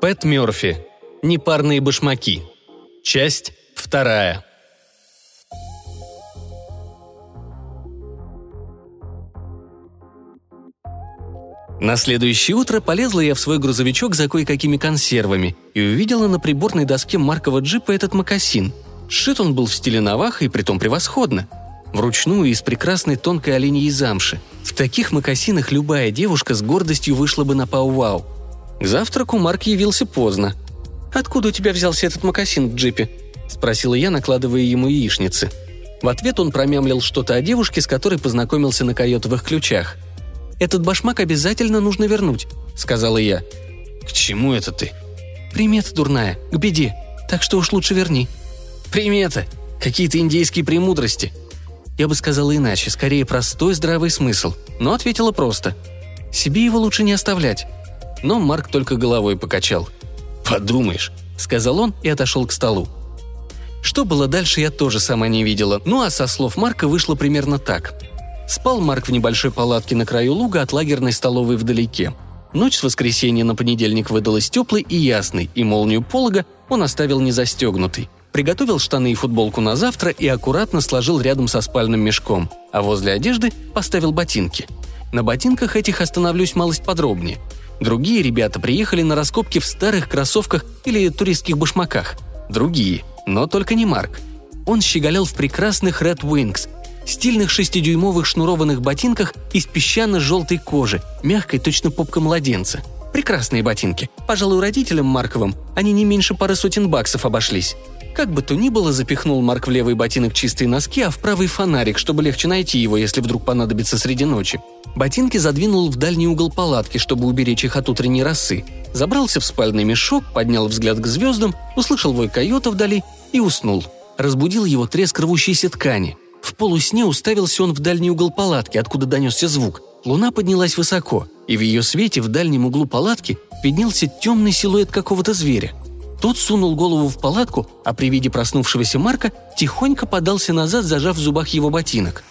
Пэт Мёрфи. Непарные башмаки. Часть вторая. На следующее утро полезла я в свой грузовичок за кое-какими консервами и увидела на приборной доске маркового джипа этот мокасин. Сшит он был в стиле наваха и притом превосходно. Вручную из прекрасной тонкой оленьей замши. В таких мокасинах любая девушка с гордостью вышла бы на пау-вау. К завтраку Марк явился поздно. «Откуда у тебя взялся этот мокасин в джипе?» – спросила я, накладывая ему яичницы. В ответ он промямлил что-то о девушке, с которой познакомился на койотовых ключах – этот башмак обязательно нужно вернуть», — сказала я. «К чему это ты?» «Примета дурная, к беде, так что уж лучше верни». «Примета? Какие-то индейские премудрости?» Я бы сказала иначе, скорее простой здравый смысл, но ответила просто. «Себе его лучше не оставлять». Но Марк только головой покачал. «Подумаешь», — сказал он и отошел к столу. Что было дальше, я тоже сама не видела, ну а со слов Марка вышло примерно так. Спал Марк в небольшой палатке на краю луга от лагерной столовой вдалеке. Ночь с воскресенья на понедельник выдалась теплой и ясной, и молнию полога он оставил незастегнутой. Приготовил штаны и футболку на завтра и аккуратно сложил рядом со спальным мешком, а возле одежды поставил ботинки. На ботинках этих остановлюсь малость подробнее. Другие ребята приехали на раскопки в старых кроссовках или туристских башмаках. Другие, но только не Марк. Он щеголял в прекрасных Red Wings, стильных шестидюймовых шнурованных ботинках из песчано-желтой кожи, мягкой точно попка младенца. Прекрасные ботинки. Пожалуй, родителям Марковым они не меньше пары сотен баксов обошлись. Как бы то ни было, запихнул Марк в левый ботинок чистые носки, а в правый фонарик, чтобы легче найти его, если вдруг понадобится среди ночи. Ботинки задвинул в дальний угол палатки, чтобы уберечь их от утренней росы. Забрался в спальный мешок, поднял взгляд к звездам, услышал вой койота вдали и уснул. Разбудил его треск рвущейся ткани – в полусне уставился он в дальний угол палатки, откуда донесся звук. Луна поднялась высоко, и в ее свете в дальнем углу палатки виднелся темный силуэт какого-то зверя. Тот сунул голову в палатку, а при виде проснувшегося Марка тихонько подался назад, зажав в зубах его ботинок.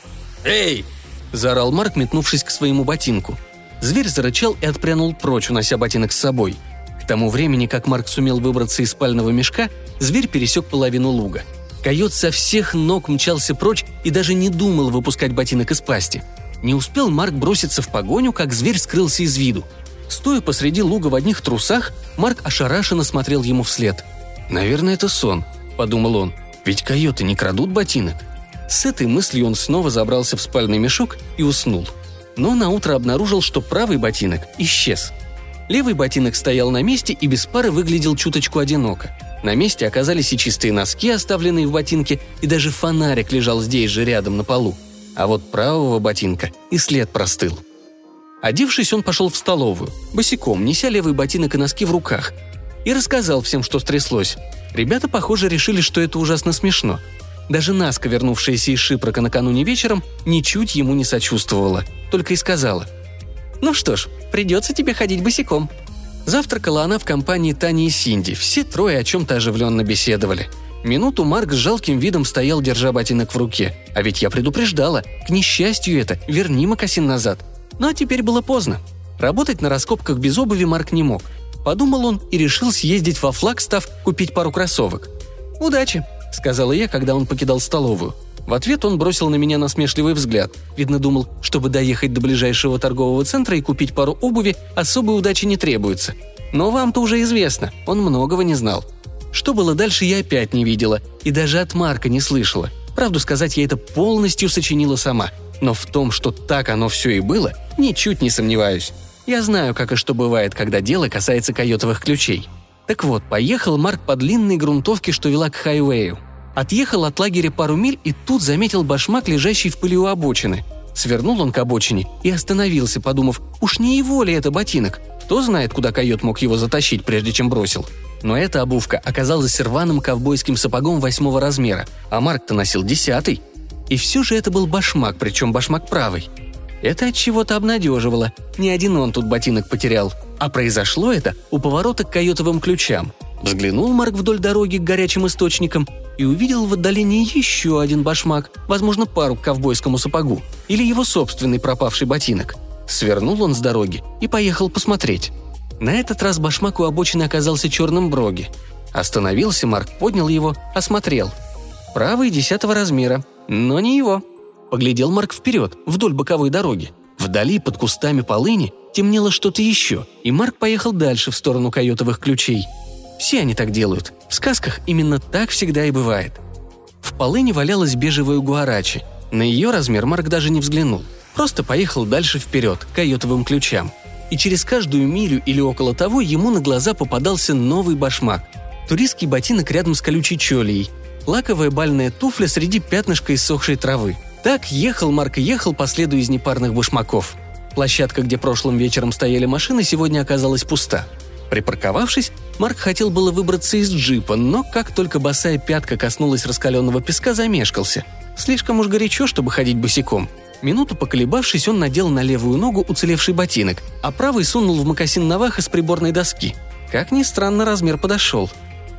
«Эй!» – заорал Марк, метнувшись к своему ботинку. Зверь зарычал и отпрянул прочь, унося ботинок с собой. К тому времени, как Марк сумел выбраться из спального мешка, зверь пересек половину луга – Койот со всех ног мчался прочь и даже не думал выпускать ботинок из пасти. Не успел Марк броситься в погоню, как зверь скрылся из виду. Стоя посреди луга в одних трусах, Марк ошарашенно смотрел ему вслед. «Наверное, это сон», — подумал он, — «ведь койоты не крадут ботинок». С этой мыслью он снова забрался в спальный мешок и уснул. Но на утро обнаружил, что правый ботинок исчез. Левый ботинок стоял на месте и без пары выглядел чуточку одиноко. На месте оказались и чистые носки, оставленные в ботинке, и даже фонарик лежал здесь же рядом на полу. А вот правого ботинка и след простыл. Одевшись, он пошел в столовую, босиком, неся левый ботинок и носки в руках. И рассказал всем, что стряслось. Ребята, похоже, решили, что это ужасно смешно. Даже Наска, вернувшаяся из Шипрока накануне вечером, ничуть ему не сочувствовала, только и сказала. «Ну что ж, придется тебе ходить босиком», Завтракала она в компании Тани и Синди. Все трое о чем-то оживленно беседовали. Минуту Марк с жалким видом стоял, держа ботинок в руке. А ведь я предупреждала. К несчастью это, верни Макасин назад. Ну а теперь было поздно. Работать на раскопках без обуви Марк не мог. Подумал он и решил съездить во Флагстав купить пару кроссовок. «Удачи», — сказала я, когда он покидал столовую. В ответ он бросил на меня насмешливый взгляд. Видно, думал, чтобы доехать до ближайшего торгового центра и купить пару обуви, особой удачи не требуется. Но вам-то уже известно, он многого не знал. Что было дальше, я опять не видела, и даже от Марка не слышала. Правду сказать, я это полностью сочинила сама. Но в том, что так оно все и было, ничуть не сомневаюсь. Я знаю, как и что бывает, когда дело касается койотовых ключей. Так вот, поехал Марк по длинной грунтовке, что вела к хайвею. Отъехал от лагеря пару миль и тут заметил башмак, лежащий в пыли у обочины. Свернул он к обочине и остановился, подумав, уж не его ли это ботинок? Кто знает, куда койот мог его затащить, прежде чем бросил. Но эта обувка оказалась рваным ковбойским сапогом восьмого размера, а Марк-то носил десятый. И все же это был башмак, причем башмак правый. Это от чего-то обнадеживало. Ни один он тут ботинок потерял. А произошло это у поворота к койотовым ключам – Взглянул Марк вдоль дороги к горячим источникам и увидел в отдалении еще один башмак, возможно, пару к ковбойскому сапогу, или его собственный пропавший ботинок. Свернул он с дороги и поехал посмотреть. На этот раз башмак у обочины оказался черным броги. Остановился Марк, поднял его, осмотрел. Правый десятого размера, но не его. Поглядел Марк вперед, вдоль боковой дороги. Вдали, под кустами полыни, темнело что-то еще, и Марк поехал дальше в сторону койотовых ключей. Все они так делают. В сказках именно так всегда и бывает. В полыни валялась бежевая гуарачи. На ее размер Марк даже не взглянул. Просто поехал дальше вперед, к койотовым ключам. И через каждую милю или около того ему на глаза попадался новый башмак. Туристский ботинок рядом с колючей чолией. Лаковая бальная туфля среди пятнышка иссохшей травы. Так ехал Марк и ехал по следу из непарных башмаков. Площадка, где прошлым вечером стояли машины, сегодня оказалась пуста. Припарковавшись, Марк хотел было выбраться из джипа, но как только босая пятка коснулась раскаленного песка, замешкался. Слишком уж горячо, чтобы ходить босиком. Минуту поколебавшись, он надел на левую ногу уцелевший ботинок, а правый сунул в мокасин Наваха с приборной доски. Как ни странно, размер подошел.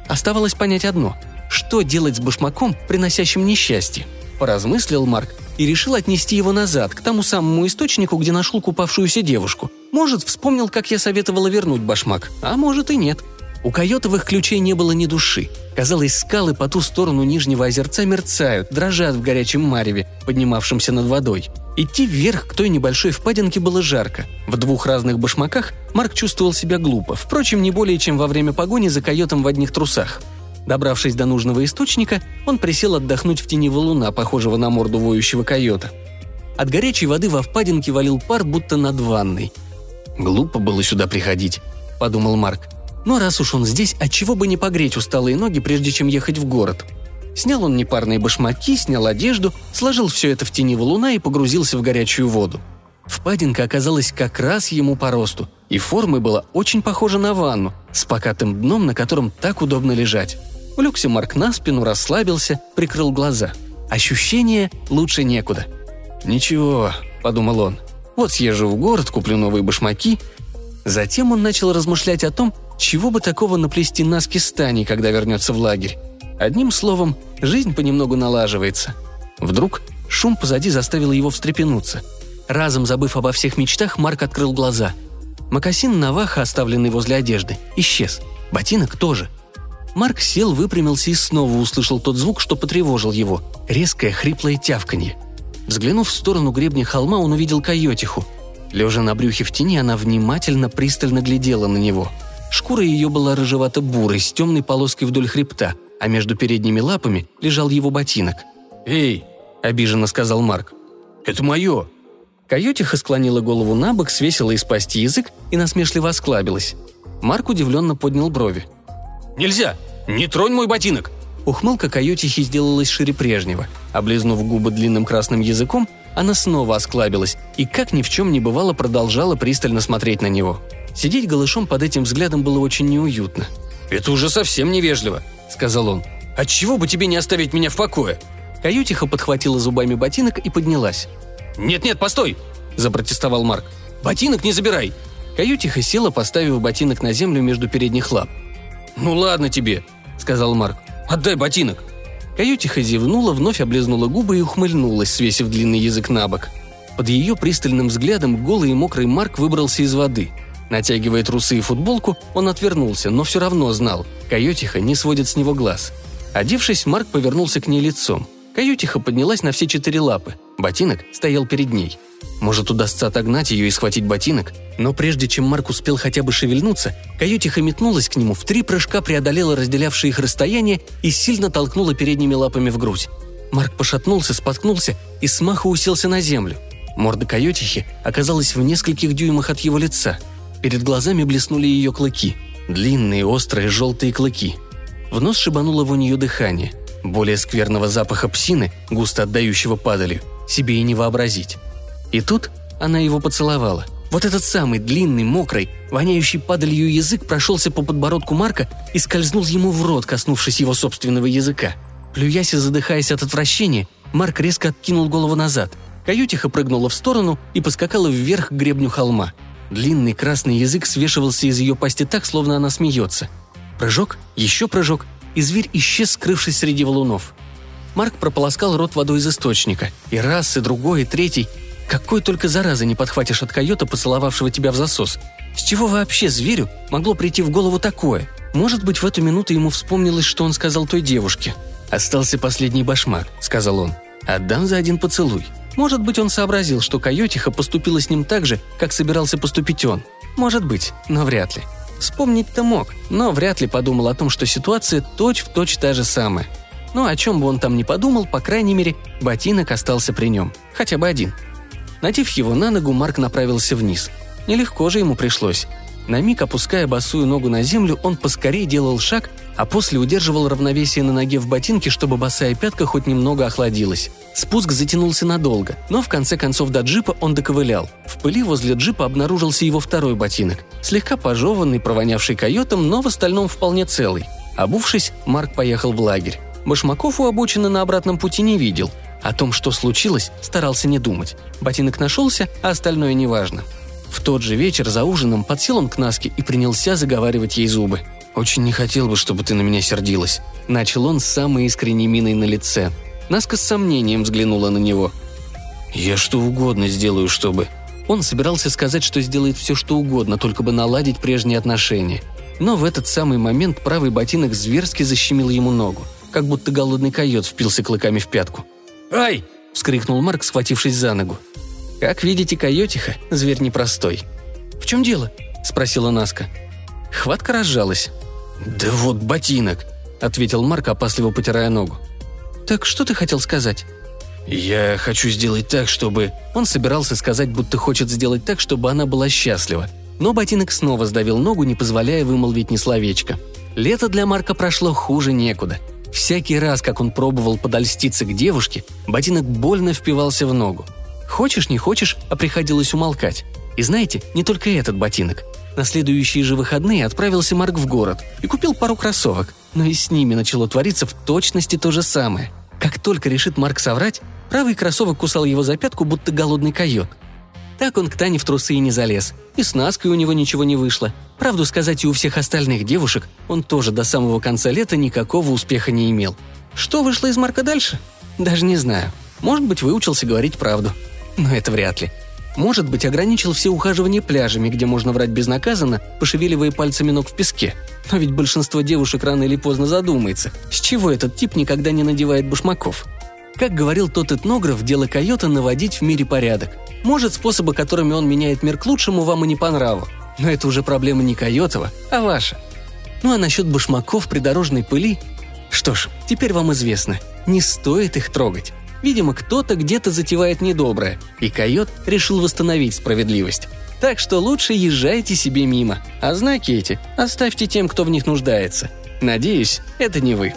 Оставалось понять одно – что делать с башмаком, приносящим несчастье? Поразмыслил Марк и решил отнести его назад, к тому самому источнику, где нашел купавшуюся девушку. Может, вспомнил, как я советовала вернуть башмак, а может и нет. У койотовых ключей не было ни души. Казалось, скалы по ту сторону нижнего озерца мерцают, дрожат в горячем мареве, поднимавшемся над водой. Идти вверх к той небольшой впадинке было жарко. В двух разных башмаках Марк чувствовал себя глупо, впрочем, не более чем во время погони за койотом в одних трусах – Добравшись до нужного источника, он присел отдохнуть в тени валуна, похожего на морду воющего койота. От горячей воды во впадинке валил пар, будто над ванной. «Глупо было сюда приходить», — подумал Марк. «Но раз уж он здесь, отчего бы не погреть усталые ноги, прежде чем ехать в город?» Снял он непарные башмаки, снял одежду, сложил все это в тени валуна и погрузился в горячую воду. Впадинка оказалась как раз ему по росту, и формой была очень похожа на ванну, с покатым дном, на котором так удобно лежать. Улегся Марк на спину, расслабился, прикрыл глаза. Ощущение лучше некуда. «Ничего», — подумал он. «Вот съезжу в город, куплю новые башмаки». Затем он начал размышлять о том, чего бы такого наплести на скистане, когда вернется в лагерь. Одним словом, жизнь понемногу налаживается. Вдруг шум позади заставил его встрепенуться. Разом забыв обо всех мечтах, Марк открыл глаза. Макасин Наваха, оставленный возле одежды, исчез. Ботинок тоже. Марк сел, выпрямился и снова услышал тот звук, что потревожил его – резкое хриплое тявканье. Взглянув в сторону гребня холма, он увидел койотиху. Лежа на брюхе в тени, она внимательно, пристально глядела на него. Шкура ее была рыжевато-бурой, с темной полоской вдоль хребта, а между передними лапами лежал его ботинок. «Эй!» – обиженно сказал Марк. «Это мое!» Койотиха склонила голову на бок, свесила из пасти язык и насмешливо осклабилась. Марк удивленно поднял брови. «Нельзя! Не тронь мой ботинок!» Ухмылка койотихи сделалась шире прежнего. Облизнув губы длинным красным языком, она снова осклабилась и, как ни в чем не бывало, продолжала пристально смотреть на него. Сидеть голышом под этим взглядом было очень неуютно. «Это уже совсем невежливо», — сказал он. «Отчего бы тебе не оставить меня в покое?» Каютиха подхватила зубами ботинок и поднялась. «Нет-нет, постой!» – запротестовал Марк. «Ботинок не забирай!» Каютиха села, поставив ботинок на землю между передних лап. «Ну ладно тебе», – сказал Марк. «Отдай ботинок». Каютиха зевнула, вновь облизнула губы и ухмыльнулась, свесив длинный язык на бок. Под ее пристальным взглядом голый и мокрый Марк выбрался из воды. Натягивая трусы и футболку, он отвернулся, но все равно знал. Каютиха не сводит с него глаз. Одевшись, Марк повернулся к ней лицом. Каютиха поднялась на все четыре лапы. Ботинок стоял перед ней. Может, удастся отогнать ее и схватить ботинок? Но прежде чем Марк успел хотя бы шевельнуться, Каютиха метнулась к нему, в три прыжка преодолела разделявшие их расстояние и сильно толкнула передними лапами в грудь. Марк пошатнулся, споткнулся и смаху уселся на землю. Морда Каютихи оказалась в нескольких дюймах от его лица. Перед глазами блеснули ее клыки. Длинные, острые, желтые клыки. В нос шибануло в нее дыхание. Более скверного запаха псины, густо отдающего падалью, себе и не вообразить. И тут она его поцеловала. Вот этот самый длинный, мокрый, воняющий падалью язык прошелся по подбородку Марка и скользнул ему в рот, коснувшись его собственного языка. Плюясь и задыхаясь от отвращения, Марк резко откинул голову назад. Каютиха прыгнула в сторону и поскакала вверх к гребню холма. Длинный красный язык свешивался из ее пасти так, словно она смеется. Прыжок, еще прыжок, и зверь исчез, скрывшись среди валунов. Марк прополоскал рот водой из источника. И раз, и другой, и третий. Какой только заразы не подхватишь от койота, поцеловавшего тебя в засос. С чего вообще зверю могло прийти в голову такое? Может быть, в эту минуту ему вспомнилось, что он сказал той девушке. «Остался последний башмак», — сказал он. «Отдам за один поцелуй». Может быть, он сообразил, что койотиха поступила с ним так же, как собирался поступить он. Может быть, но вряд ли. Вспомнить-то мог, но вряд ли подумал о том, что ситуация точь-в-точь точь та же самая. Но о чем бы он там ни подумал, по крайней мере, ботинок остался при нем. Хотя бы один. Надев его на ногу, Марк направился вниз. Нелегко же ему пришлось. На миг опуская босую ногу на землю, он поскорее делал шаг, а после удерживал равновесие на ноге в ботинке, чтобы босая пятка хоть немного охладилась. Спуск затянулся надолго, но в конце концов до джипа он доковылял. В пыли возле джипа обнаружился его второй ботинок, слегка пожеванный, провонявший койотом, но в остальном вполне целый. Обувшись, Марк поехал в лагерь. Башмаков у обочины на обратном пути не видел. О том, что случилось, старался не думать. Ботинок нашелся, а остальное неважно. В тот же вечер за ужином подсел он к Наске и принялся заговаривать ей зубы. «Очень не хотел бы, чтобы ты на меня сердилась», – начал он с самой искренней миной на лице. Наска с сомнением взглянула на него. «Я что угодно сделаю, чтобы...» Он собирался сказать, что сделает все, что угодно, только бы наладить прежние отношения. Но в этот самый момент правый ботинок зверски защемил ему ногу, как будто голодный койот впился клыками в пятку. «Ай!» – вскрикнул Марк, схватившись за ногу. Как видите, койотиха – зверь непростой. «В чем дело?» – спросила Наска. Хватка разжалась. «Да вот ботинок», – ответил Марк, опасливо потирая ногу. «Так что ты хотел сказать?» «Я хочу сделать так, чтобы...» Он собирался сказать, будто хочет сделать так, чтобы она была счастлива. Но ботинок снова сдавил ногу, не позволяя вымолвить ни словечко. Лето для Марка прошло хуже некуда. Всякий раз, как он пробовал подольститься к девушке, ботинок больно впивался в ногу. Хочешь, не хочешь, а приходилось умолкать. И знаете, не только этот ботинок. На следующие же выходные отправился Марк в город и купил пару кроссовок, но и с ними начало твориться в точности то же самое. Как только решит Марк соврать, правый кроссовок кусал его за пятку, будто голодный койот. Так он к Тане в трусы и не залез. И с Наской у него ничего не вышло. Правду сказать, и у всех остальных девушек он тоже до самого конца лета никакого успеха не имел. Что вышло из Марка дальше? Даже не знаю. Может быть, выучился говорить правду но это вряд ли. Может быть, ограничил все ухаживания пляжами, где можно врать безнаказанно, пошевеливая пальцами ног в песке. Но ведь большинство девушек рано или поздно задумается, с чего этот тип никогда не надевает башмаков. Как говорил тот этнограф, дело койота наводить в мире порядок. Может, способы, которыми он меняет мир к лучшему, вам и не по нраву. Но это уже проблема не койотова, а ваша. Ну а насчет башмаков придорожной пыли... Что ж, теперь вам известно, не стоит их трогать. Видимо, кто-то где-то затевает недоброе, и койот решил восстановить справедливость. Так что лучше езжайте себе мимо, а знаки эти оставьте тем, кто в них нуждается. Надеюсь, это не вы.